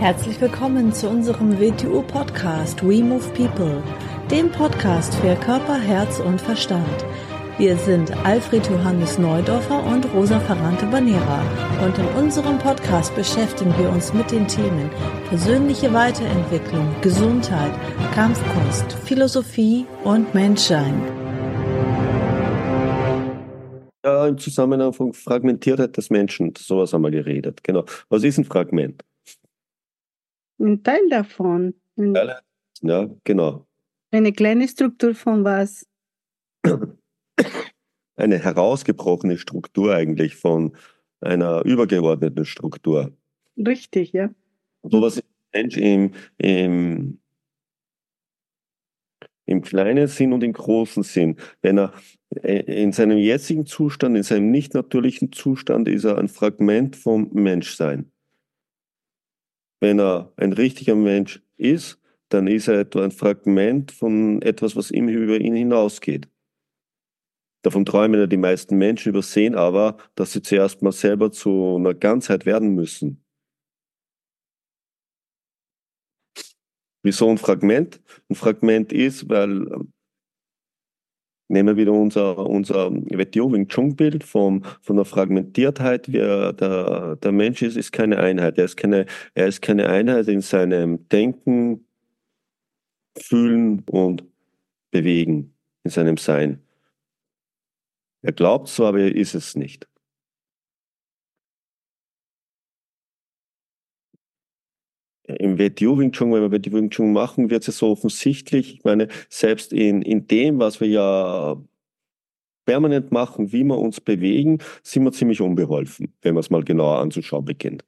Herzlich willkommen zu unserem WTU-Podcast We Move People, dem Podcast für Körper, Herz und Verstand. Wir sind Alfred Johannes Neudorfer und Rosa Ferrante Banera und in unserem Podcast beschäftigen wir uns mit den Themen persönliche Weiterentwicklung, Gesundheit, Kampfkunst, Philosophie und Menschsein. Ja, im Zusammenhang von Fragmentiertheit des Menschen, sowas haben wir geredet. Genau. Was ist ein Fragment? Ein Teil davon. Ja, genau. Eine kleine Struktur von was? Eine herausgebrochene Struktur eigentlich von einer übergeordneten Struktur. Richtig, ja. So was Mensch im, im, im kleinen Sinn und im großen Sinn. Wenn er äh, in seinem jetzigen Zustand, in seinem nicht natürlichen Zustand, ist er ein Fragment vom Menschsein. Wenn er ein richtiger Mensch ist, dann ist er etwa ein Fragment von etwas, was ihm über ihn hinausgeht. Davon träumen ja die meisten Menschen, übersehen aber, dass sie zuerst mal selber zu einer Ganzheit werden müssen. Wieso ein Fragment? Ein Fragment ist, weil nehmen wir wieder unser, unser WTO Wing Chun Bild vom, von der Fragmentiertheit. Wer der, der Mensch ist, ist keine Einheit. Er ist keine, er ist keine Einheit in seinem Denken, Fühlen und Bewegen, in seinem Sein. Er glaubt zwar, aber er ist es nicht. Im WTO Wing Chun, wenn wir WTO Wing Chun machen, wird es so offensichtlich. Ich meine, selbst in, in dem, was wir ja permanent machen, wie wir uns bewegen, sind wir ziemlich unbeholfen, wenn man es mal genauer anzuschauen beginnt.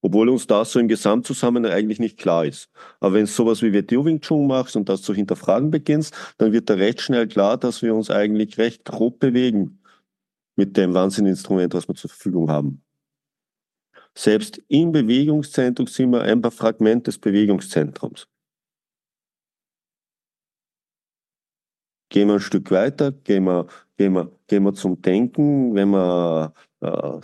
Obwohl uns das so im Gesamtzusammenhang eigentlich nicht klar ist. Aber wenn du sowas wie WTO Wing Chun machst und das zu hinterfragen beginnst, dann wird da recht schnell klar, dass wir uns eigentlich recht grob bewegen mit dem Wahnsinninstrument, was wir zur Verfügung haben. Selbst im Bewegungszentrum sind wir ein paar Fragment des Bewegungszentrums. Gehen wir ein Stück weiter, gehen wir, gehen wir, gehen wir zum Denken, wenn wir äh,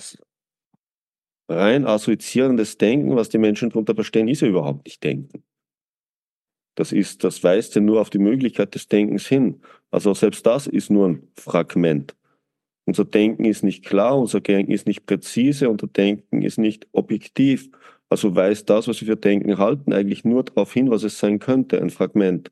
rein assoziierendes Denken, was die Menschen darunter verstehen, ist ja überhaupt nicht Denken. Das ist, das weist ja nur auf die Möglichkeit des Denkens hin. Also selbst das ist nur ein Fragment. Unser Denken ist nicht klar, unser Denken ist nicht präzise, unser Denken ist nicht objektiv. Also weist das, was wir für Denken halten, eigentlich nur darauf hin, was es sein könnte, ein Fragment.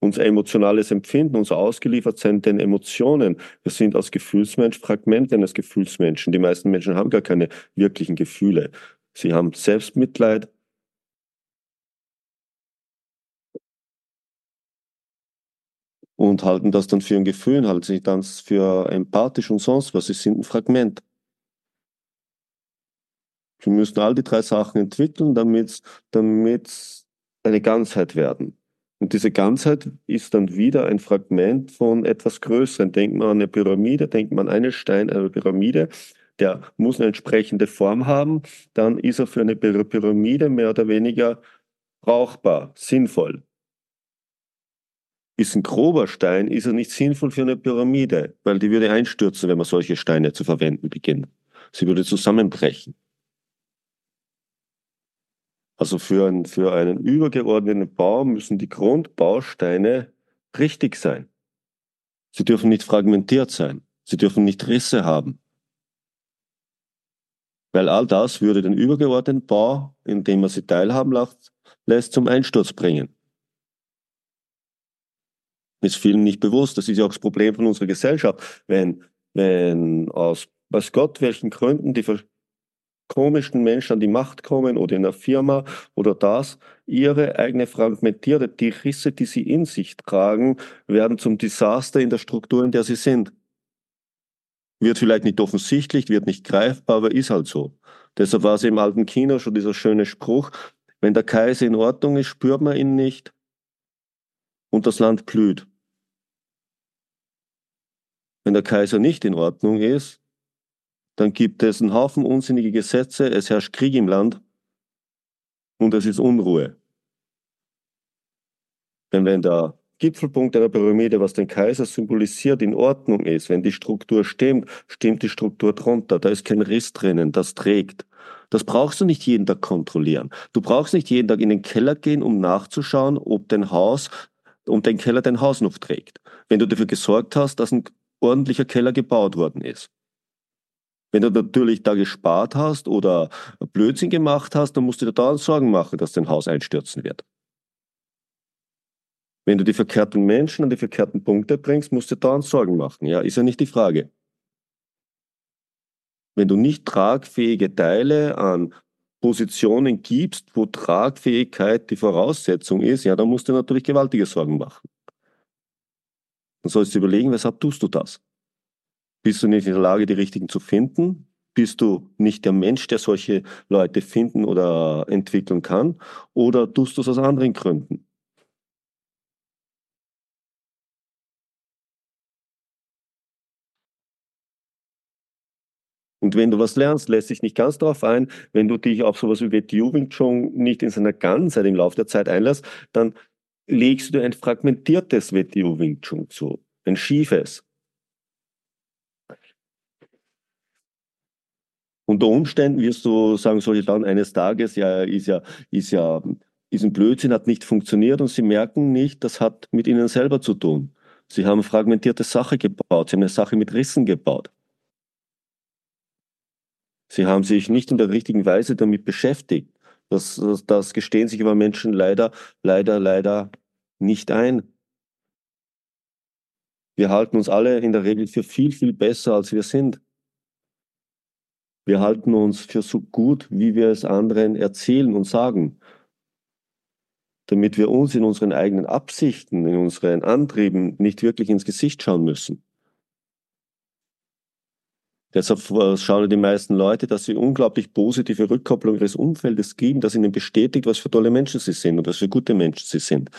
Unser emotionales Empfinden, unser Ausgeliefertsein den Emotionen. Wir sind als Gefühlsmensch Fragmente eines Gefühlsmenschen. Die meisten Menschen haben gar keine wirklichen Gefühle. Sie haben Selbstmitleid, und halten das dann für ein Gefühl, halten sich dann für empathisch und sonst was. Sie sind ein Fragment. Sie müssen all die drei Sachen entwickeln, damit damit eine Ganzheit werden. Und diese Ganzheit ist dann wieder ein Fragment von etwas Größerem. Denkt man an eine Pyramide, denkt man an einen Stein, eine Pyramide, der muss eine entsprechende Form haben, dann ist er für eine Pyramide mehr oder weniger brauchbar, sinnvoll ist ein grober Stein, ist er nicht sinnvoll für eine Pyramide, weil die würde einstürzen, wenn man solche Steine zu verwenden beginnt. Sie würde zusammenbrechen. Also für, ein, für einen übergeordneten Bau müssen die Grundbausteine richtig sein. Sie dürfen nicht fragmentiert sein. Sie dürfen nicht Risse haben. Weil all das würde den übergeordneten Bau, indem man sie teilhaben lässt, zum Einsturz bringen ist vielen nicht bewusst. Das ist ja auch das Problem von unserer Gesellschaft. Wenn, wenn aus weiß Gott welchen Gründen die komischen Menschen an die Macht kommen oder in einer Firma oder das, ihre eigene fragmentierte, die Risse, die sie in sich tragen, werden zum Desaster in der Struktur, in der sie sind. Wird vielleicht nicht offensichtlich, wird nicht greifbar, aber ist halt so. Deshalb war es im alten China schon dieser schöne Spruch, wenn der Kaiser in Ordnung ist, spürt man ihn nicht und das Land blüht. Wenn der Kaiser nicht in Ordnung ist, dann gibt es einen Haufen unsinnige Gesetze, es herrscht Krieg im Land und es ist Unruhe. Denn wenn der Gipfelpunkt einer Pyramide, was den Kaiser symbolisiert, in Ordnung ist, wenn die Struktur stimmt, stimmt die Struktur drunter. Da ist kein Riss drinnen, das trägt. Das brauchst du nicht jeden Tag kontrollieren. Du brauchst nicht jeden Tag in den Keller gehen, um nachzuschauen, ob dein Haus, um dein Keller dein Haus noch trägt. Wenn du dafür gesorgt hast, dass ein ordentlicher Keller gebaut worden ist. Wenn du natürlich da gespart hast oder Blödsinn gemacht hast, dann musst du dir da Sorgen machen, dass dein Haus einstürzen wird. Wenn du die verkehrten Menschen an die verkehrten Punkte bringst, musst du da Sorgen machen. Ja, ist ja nicht die Frage. Wenn du nicht tragfähige Teile an Positionen gibst, wo Tragfähigkeit die Voraussetzung ist, ja, dann musst du natürlich gewaltige Sorgen machen. Dann sollst du überlegen, weshalb tust du das? Bist du nicht in der Lage, die richtigen zu finden? Bist du nicht der Mensch, der solche Leute finden oder entwickeln kann? Oder tust du es aus anderen Gründen? Und wenn du was lernst, lässt sich nicht ganz darauf ein, wenn du dich auf sowas wie WTU Wing Chun nicht in seiner Ganzheit im Laufe der Zeit einlässt, dann legst du ein fragmentiertes WTU Wing Chun zu, ein schiefes. Unter Umständen wirst du sagen, solche dann eines Tages, ja, ist ja, ist ja, ist ein Blödsinn, hat nicht funktioniert und sie merken nicht, das hat mit ihnen selber zu tun. Sie haben fragmentierte Sache gebaut, sie haben eine Sache mit Rissen gebaut. Sie haben sich nicht in der richtigen Weise damit beschäftigt. Das, das, das gestehen sich aber Menschen leider, leider, leider nicht ein. Wir halten uns alle in der Regel für viel, viel besser, als wir sind. Wir halten uns für so gut, wie wir es anderen erzählen und sagen, damit wir uns in unseren eigenen Absichten, in unseren Antrieben nicht wirklich ins Gesicht schauen müssen. Deshalb äh, schauen die meisten Leute, dass sie unglaublich positive Rückkopplung ihres Umfeldes geben, das ihnen bestätigt, was für tolle Menschen sie sind und was für gute Menschen sie sind.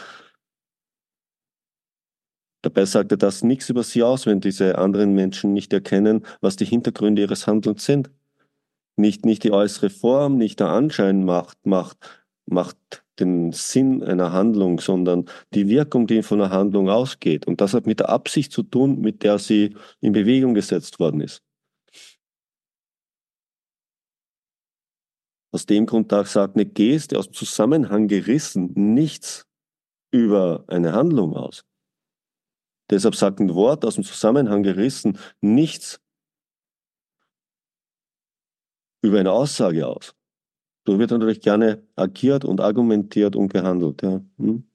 Dabei sagt er das nichts über sie aus, wenn diese anderen Menschen nicht erkennen, was die Hintergründe ihres Handelns sind. Nicht, nicht die äußere Form, nicht der Anschein macht, macht, macht den Sinn einer Handlung, sondern die Wirkung, die von einer Handlung ausgeht. Und das hat mit der Absicht zu tun, mit der sie in Bewegung gesetzt worden ist. Aus dem Grund sagt eine Geste aus dem Zusammenhang gerissen nichts über eine Handlung aus. Deshalb sagt ein Wort aus dem Zusammenhang gerissen nichts über eine Aussage aus. So wird natürlich gerne agiert und argumentiert und gehandelt. Ja. Hm?